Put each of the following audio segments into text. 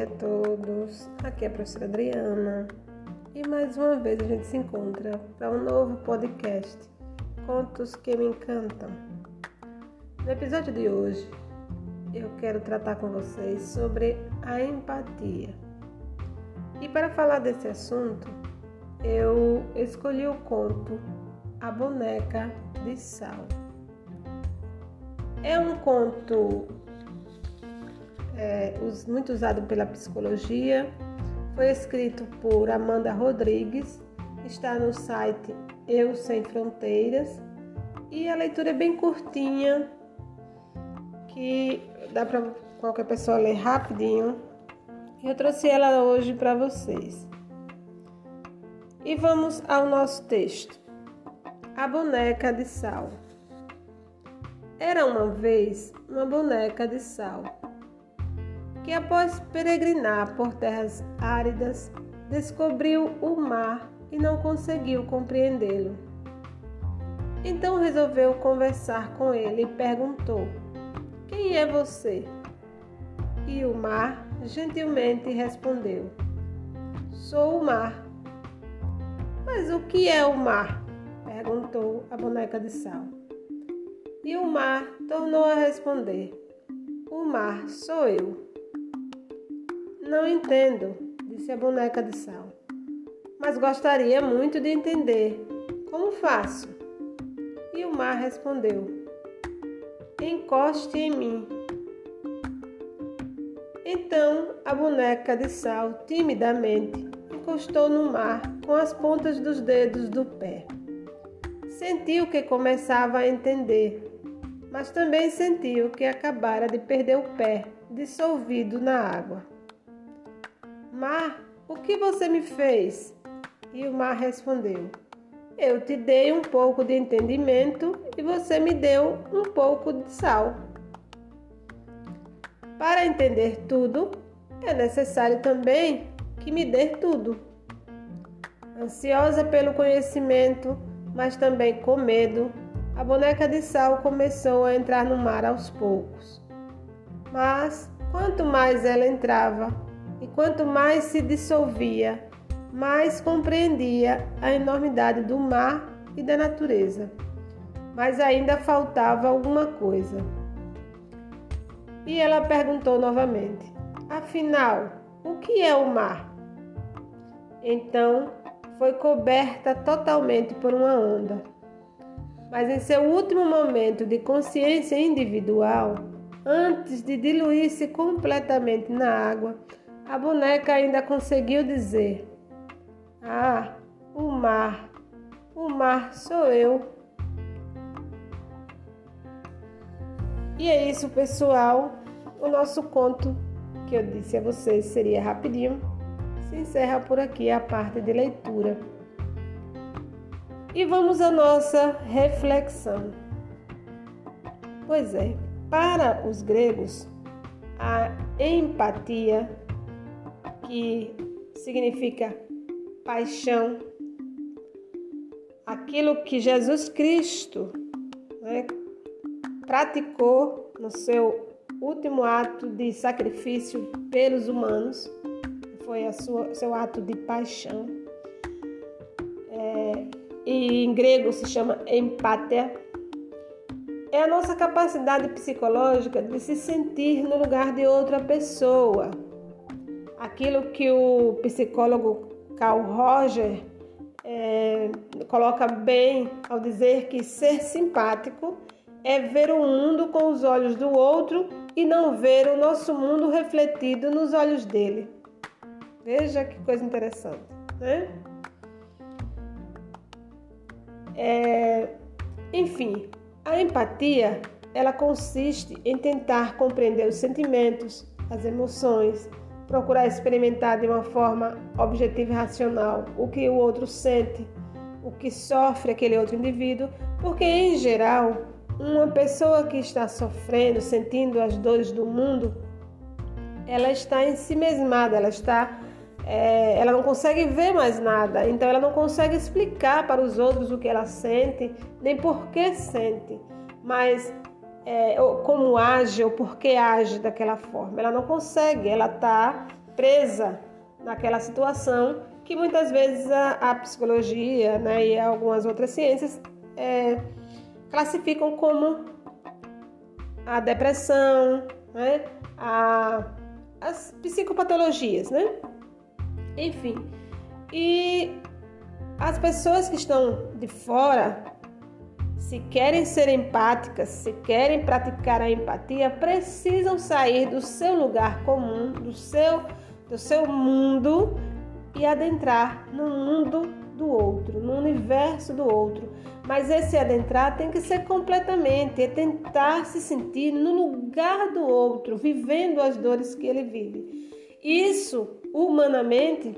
dia a todos. Aqui é a professora Adriana e mais uma vez a gente se encontra para um novo podcast Contos que me encantam. No episódio de hoje eu quero tratar com vocês sobre a empatia. E para falar desse assunto, eu escolhi o conto A Boneca de Sal. É um conto é, muito usado pela psicologia. Foi escrito por Amanda Rodrigues, está no site Eu Sem Fronteiras e a leitura é bem curtinha, que dá para qualquer pessoa ler rapidinho. Eu trouxe ela hoje para vocês. E vamos ao nosso texto. A boneca de sal. Era uma vez uma boneca de sal que, após peregrinar por terras áridas, descobriu o mar e não conseguiu compreendê-lo. Então resolveu conversar com ele e perguntou: Quem é você? E o mar gentilmente respondeu: Sou o mar. Mas o que é o mar? perguntou a boneca de sal. E o mar tornou a responder: O mar sou eu. Não entendo, disse a boneca de sal. Mas gostaria muito de entender. Como faço? E o mar respondeu: Encoste em mim. Então a boneca de sal timidamente encostou no mar com as pontas dos dedos do pé. Sentiu que começava a entender, mas também sentiu que acabara de perder o pé, dissolvido na água. Mar, o que você me fez? E o mar respondeu: Eu te dei um pouco de entendimento e você me deu um pouco de sal. Para entender tudo, é necessário também que me dê tudo. Ansiosa pelo conhecimento, mas também com medo, a boneca de sal começou a entrar no mar aos poucos. Mas quanto mais ela entrava, e quanto mais se dissolvia, mais compreendia a enormidade do mar e da natureza. Mas ainda faltava alguma coisa. E ela perguntou novamente: Afinal, o que é o mar? Então foi coberta totalmente por uma onda. Mas em seu último momento de consciência individual, antes de diluir-se completamente na água, a boneca ainda conseguiu dizer: Ah, o mar, o mar sou eu. E é isso, pessoal. O nosso conto que eu disse a vocês seria rapidinho. Se encerra por aqui a parte de leitura. E vamos à nossa reflexão. Pois é, para os gregos, a empatia que significa paixão, aquilo que Jesus Cristo né, praticou no seu último ato de sacrifício pelos humanos, foi a sua, seu ato de paixão. É, e em grego se chama empatia. É a nossa capacidade psicológica de se sentir no lugar de outra pessoa aquilo que o psicólogo Carl Roger é, coloca bem ao dizer que ser simpático é ver o mundo com os olhos do outro e não ver o nosso mundo refletido nos olhos dele. Veja que coisa interessante, né? É, enfim, a empatia ela consiste em tentar compreender os sentimentos, as emoções, procurar experimentar de uma forma objetiva e racional o que o outro sente, o que sofre aquele outro indivíduo, porque em geral, uma pessoa que está sofrendo, sentindo as dores do mundo, ela está em si mesmada, ela está é, ela não consegue ver mais nada, então ela não consegue explicar para os outros o que ela sente, nem por que sente. Mas é, como age ou por que age daquela forma. Ela não consegue, ela está presa naquela situação que muitas vezes a, a psicologia né, e algumas outras ciências é, classificam como a depressão, né, a, as psicopatologias, né? Enfim, e as pessoas que estão de fora, se querem ser empáticas, se querem praticar a empatia, precisam sair do seu lugar comum, do seu, do seu mundo e adentrar no mundo do outro, no universo do outro. Mas esse adentrar tem que ser completamente, é tentar se sentir no lugar do outro, vivendo as dores que ele vive. Isso, humanamente,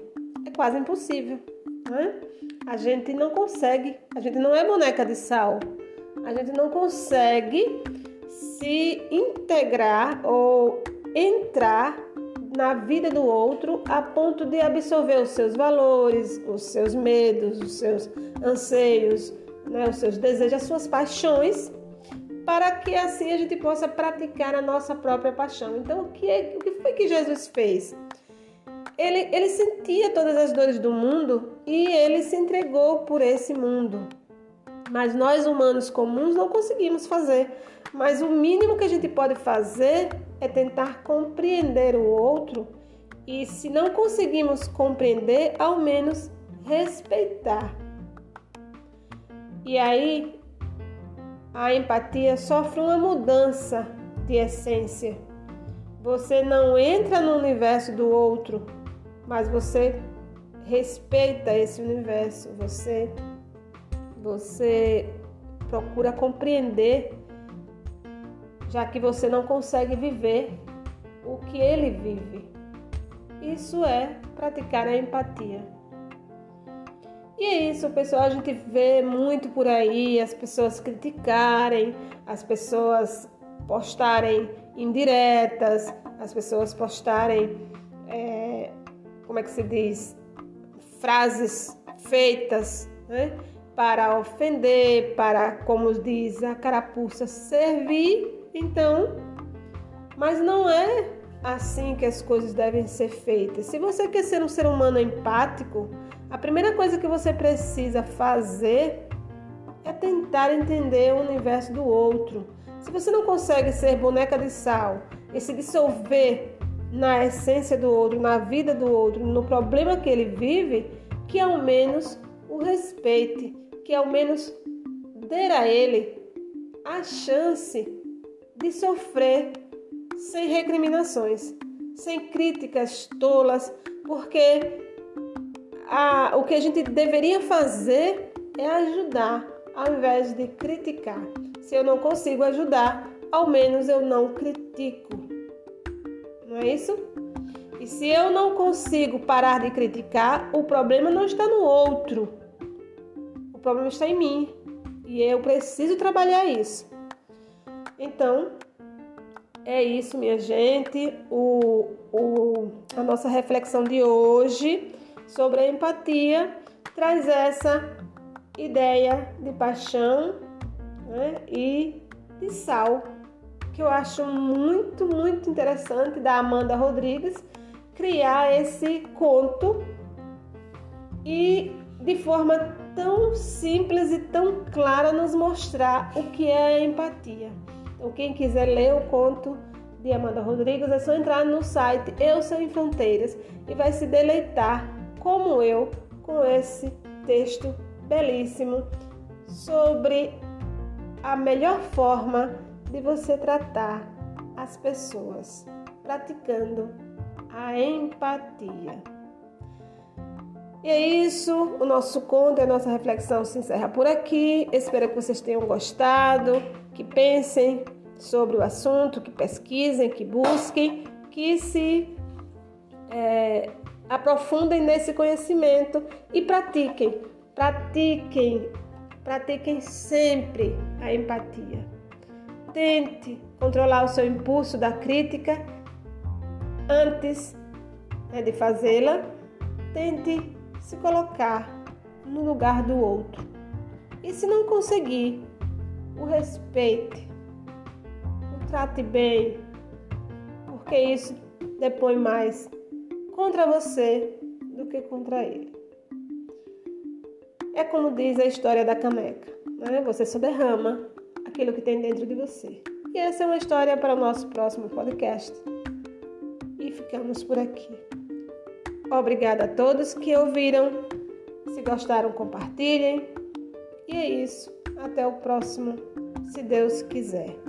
é quase impossível. Né? A gente não consegue, a gente não é boneca de sal, a gente não consegue se integrar ou entrar na vida do outro a ponto de absorver os seus valores, os seus medos, os seus anseios, né, os seus desejos, as suas paixões, para que assim a gente possa praticar a nossa própria paixão. Então, o que, é, o que foi que Jesus fez? Ele, ele sentia todas as dores do mundo e ele se entregou por esse mundo. Mas nós, humanos comuns, não conseguimos fazer. Mas o mínimo que a gente pode fazer é tentar compreender o outro e, se não conseguimos compreender, ao menos respeitar. E aí a empatia sofre uma mudança de essência. Você não entra no universo do outro, mas você respeita esse universo, você você procura compreender já que você não consegue viver o que ele vive. Isso é praticar a empatia. E é isso, pessoal. A gente vê muito por aí as pessoas criticarem, as pessoas postarem indiretas, as pessoas postarem, é, como é que se diz, frases feitas, né? Para ofender, para, como diz a carapuça, servir então, mas não é assim que as coisas devem ser feitas. Se você quer ser um ser humano empático, a primeira coisa que você precisa fazer é tentar entender o universo do outro. Se você não consegue ser boneca de sal e se dissolver na essência do outro, na vida do outro, no problema que ele vive, que ao menos o respeite, que ao menos dê a ele a chance de sofrer sem recriminações, sem críticas tolas, porque a, o que a gente deveria fazer é ajudar ao invés de criticar. Se eu não consigo ajudar, ao menos eu não critico. Não é isso? E se eu não consigo parar de criticar, o problema não está no outro. Problema está em mim. E eu preciso trabalhar isso. Então, é isso, minha gente. O, o, a nossa reflexão de hoje sobre a empatia traz essa ideia de paixão né, e de sal, que eu acho muito, muito interessante da Amanda Rodrigues criar esse conto e de forma tão simples e tão clara nos mostrar o que é a empatia. Então, quem quiser ler o conto de Amanda Rodrigues, é só entrar no site Eu Sou em Fronteiras e vai se deleitar, como eu, com esse texto belíssimo sobre a melhor forma de você tratar as pessoas, praticando a empatia. E é isso, o nosso conto, a nossa reflexão se encerra por aqui. Espero que vocês tenham gostado que pensem sobre o assunto, que pesquisem, que busquem, que se é, aprofundem nesse conhecimento e pratiquem, pratiquem, pratiquem sempre a empatia. Tente controlar o seu impulso da crítica antes né, de fazê-la. Tente se colocar no lugar do outro. E se não conseguir, o respeite, o trate bem, porque isso depõe mais contra você do que contra ele. É como diz a história da caneca, né? Você só derrama aquilo que tem dentro de você. E essa é uma história para o nosso próximo podcast. E ficamos por aqui. Obrigada a todos que ouviram. Se gostaram, compartilhem. E é isso. Até o próximo, se Deus quiser.